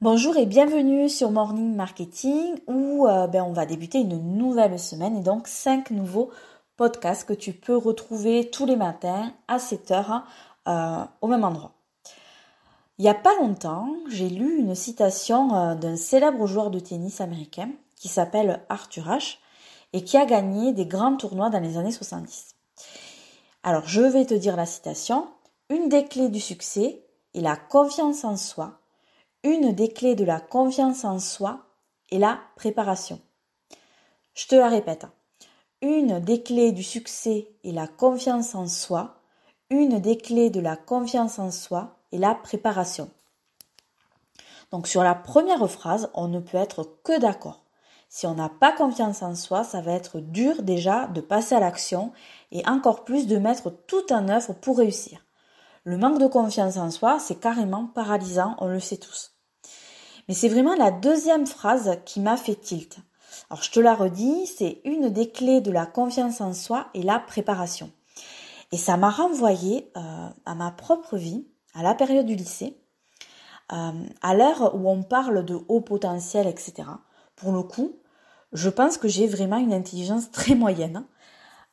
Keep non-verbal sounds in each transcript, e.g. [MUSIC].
Bonjour et bienvenue sur Morning Marketing où euh, ben, on va débuter une nouvelle semaine et donc cinq nouveaux podcasts que tu peux retrouver tous les matins à 7 heures euh, au même endroit. Il n'y a pas longtemps, j'ai lu une citation euh, d'un célèbre joueur de tennis américain qui s'appelle Arthur Ashe et qui a gagné des grands tournois dans les années 70. Alors je vais te dire la citation. Une des clés du succès est la confiance en soi une des clés de la confiance en soi est la préparation. Je te la répète. Une des clés du succès est la confiance en soi. Une des clés de la confiance en soi est la préparation. Donc sur la première phrase, on ne peut être que d'accord. Si on n'a pas confiance en soi, ça va être dur déjà de passer à l'action et encore plus de mettre tout en œuvre pour réussir. Le manque de confiance en soi, c'est carrément paralysant, on le sait tous. Mais c'est vraiment la deuxième phrase qui m'a fait tilt. Alors je te la redis, c'est une des clés de la confiance en soi et la préparation. Et ça m'a renvoyé euh, à ma propre vie, à la période du lycée, euh, à l'ère où on parle de haut potentiel, etc. Pour le coup, je pense que j'ai vraiment une intelligence [LAUGHS] très moyenne.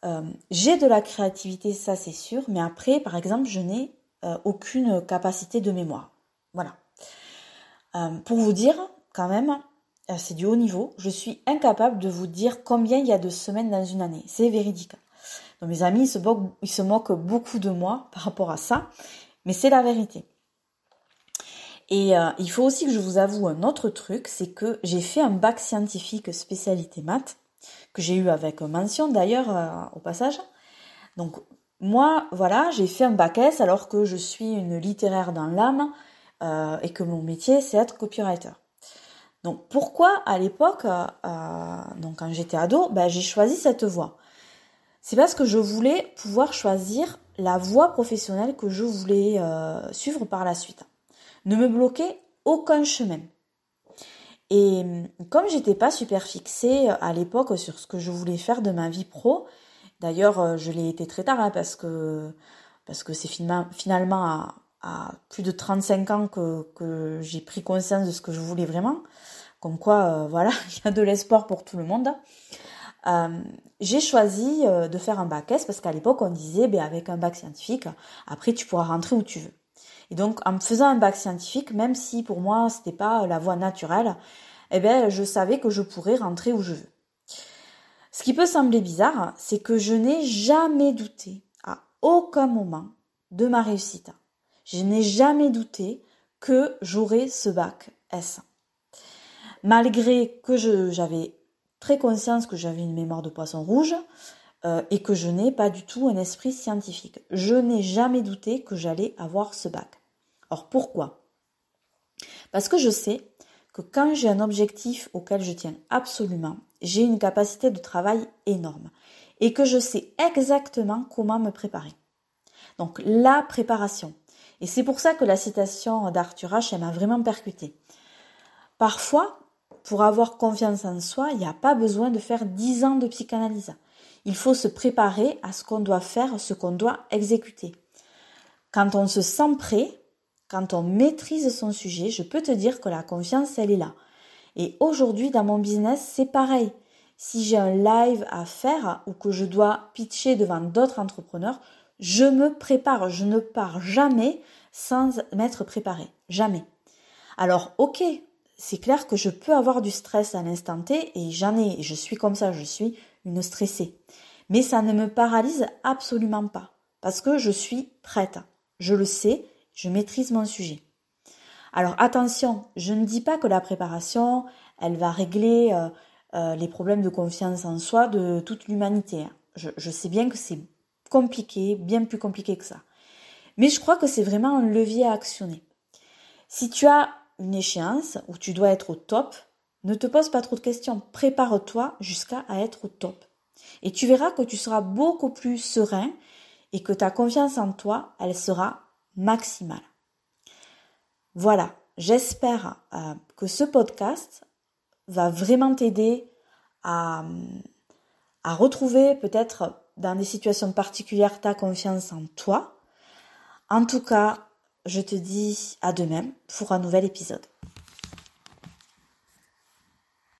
Euh, j'ai de la créativité, ça c'est sûr, mais après, par exemple, je n'ai aucune capacité de mémoire. Voilà. Euh, pour vous dire, quand même, euh, c'est du haut niveau, je suis incapable de vous dire combien il y a de semaines dans une année. C'est véridique. Donc mes amis, se, ils se moquent beaucoup de moi par rapport à ça, mais c'est la vérité. Et euh, il faut aussi que je vous avoue un autre truc, c'est que j'ai fait un bac scientifique spécialité maths, que j'ai eu avec mention d'ailleurs au passage. Donc moi, voilà, j'ai fait un bac S alors que je suis une littéraire dans l'âme, euh, et que mon métier c'est être copywriter. Donc pourquoi à l'époque, euh, donc quand j'étais ado, ben, j'ai choisi cette voie? C'est parce que je voulais pouvoir choisir la voie professionnelle que je voulais euh, suivre par la suite. Ne me bloquer aucun chemin. Et comme j'étais pas super fixée à l'époque sur ce que je voulais faire de ma vie pro, d'ailleurs je l'ai été très tard hein, parce que c'est finalement à, plus de 35 ans que, j'ai pris conscience de ce que je voulais vraiment. Comme quoi, euh, [LAUGHS] voilà, il y a de l'espoir pour tout le monde. Euh, j'ai choisi euh, de faire un bac S parce qu'à l'époque on disait ben, avec un bac scientifique, après tu pourras rentrer où tu veux. Et donc en faisant un bac scientifique, même si pour moi c'était pas la voie naturelle, eh ben je savais que je pourrais rentrer où je veux. Ce qui peut sembler bizarre, c'est que je n'ai jamais douté à aucun moment de ma réussite je n'ai jamais douté que j'aurais ce bac S. Malgré que j'avais très conscience que j'avais une mémoire de poisson rouge euh, et que je n'ai pas du tout un esprit scientifique. Je n'ai jamais douté que j'allais avoir ce bac. Or pourquoi? Parce que je sais que quand j'ai un objectif auquel je tiens absolument, j'ai une capacité de travail énorme et que je sais exactement comment me préparer. Donc la préparation, et c'est pour ça que la citation d'Arthur H. m'a vraiment percuté. Parfois, pour avoir confiance en soi, il n'y a pas besoin de faire dix ans de psychanalyse. Il faut se préparer à ce qu'on doit faire, ce qu'on doit exécuter. Quand on se sent prêt, quand on maîtrise son sujet, je peux te dire que la confiance, elle est là. Et aujourd'hui, dans mon business, c'est pareil. Si j'ai un live à faire ou que je dois pitcher devant d'autres entrepreneurs, je me prépare, je ne pars jamais sans m'être préparé, jamais. Alors, ok, c'est clair que je peux avoir du stress à l'instant T et j'en ai, je suis comme ça, je suis une stressée. Mais ça ne me paralyse absolument pas parce que je suis prête. Je le sais, je maîtrise mon sujet. Alors attention, je ne dis pas que la préparation, elle va régler euh, euh, les problèmes de confiance en soi de toute l'humanité. Hein. Je, je sais bien que c'est compliqué, bien plus compliqué que ça. Mais je crois que c'est vraiment un levier à actionner. Si tu as une échéance où tu dois être au top, ne te pose pas trop de questions. Prépare-toi jusqu'à être au top. Et tu verras que tu seras beaucoup plus serein et que ta confiance en toi, elle sera maximale. Voilà, j'espère euh, que ce podcast va vraiment t'aider à, à retrouver peut-être dans des situations particulières ta confiance en toi. En tout cas, je te dis à demain pour un nouvel épisode.